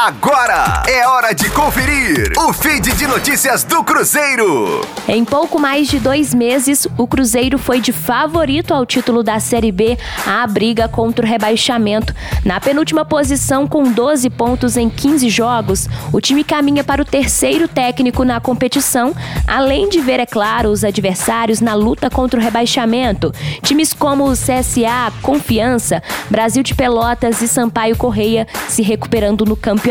Agora é hora de conferir o feed de notícias do Cruzeiro. Em pouco mais de dois meses, o Cruzeiro foi de favorito ao título da Série B à briga contra o rebaixamento. Na penúltima posição, com 12 pontos em 15 jogos, o time caminha para o terceiro técnico na competição, além de ver, é claro, os adversários na luta contra o rebaixamento. Times como o CSA, Confiança, Brasil de Pelotas e Sampaio Correia se recuperando no campeonato.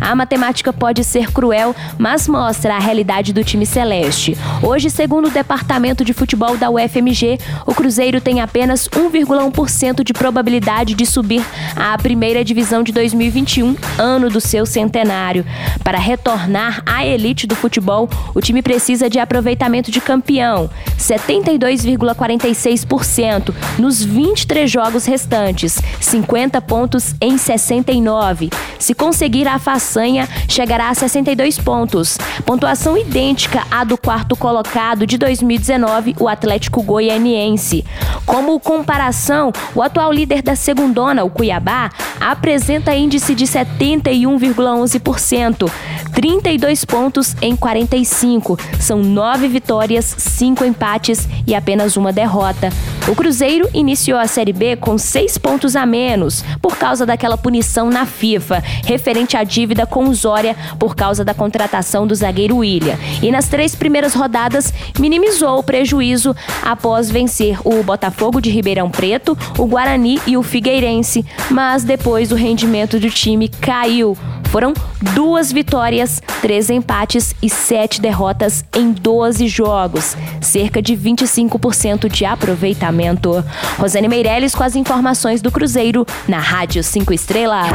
A matemática pode ser cruel, mas mostra a realidade do time celeste. Hoje, segundo o departamento de futebol da UFMG, o Cruzeiro tem apenas 1,1% de probabilidade de subir à primeira divisão de 2021, ano do seu centenário. Para retornar à elite do futebol, o time precisa de aproveitamento de campeão, 72,46% nos 23 jogos restantes, 50 pontos em 69. Se conseguir a façanha, chegará a 62 pontos, pontuação idêntica à do quarto colocado de 2019, o Atlético Goianiense. Como comparação, o atual líder da segundona, o Cuiabá, apresenta índice de 71,11%, 32 pontos em 45. São nove vitórias, cinco empates e apenas uma derrota. O Cruzeiro iniciou a Série B com seis pontos a menos, por causa daquela punição na FIFA, referente à dívida com o Zória por causa da contratação do zagueiro William. E nas três primeiras rodadas, minimizou o prejuízo após vencer o Botafogo de Ribeirão Preto, o Guarani e o Figueirense. Mas depois o rendimento do time caiu. Foram duas vitórias, três empates e sete derrotas em 12 jogos, cerca de 25% de aproveitamento. Rosane Meirelles com as informações do Cruzeiro na Rádio 5 Estrelas.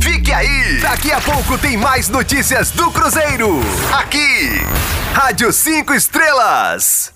Fique aí! Daqui a pouco tem mais notícias do Cruzeiro. Aqui, Rádio 5 Estrelas.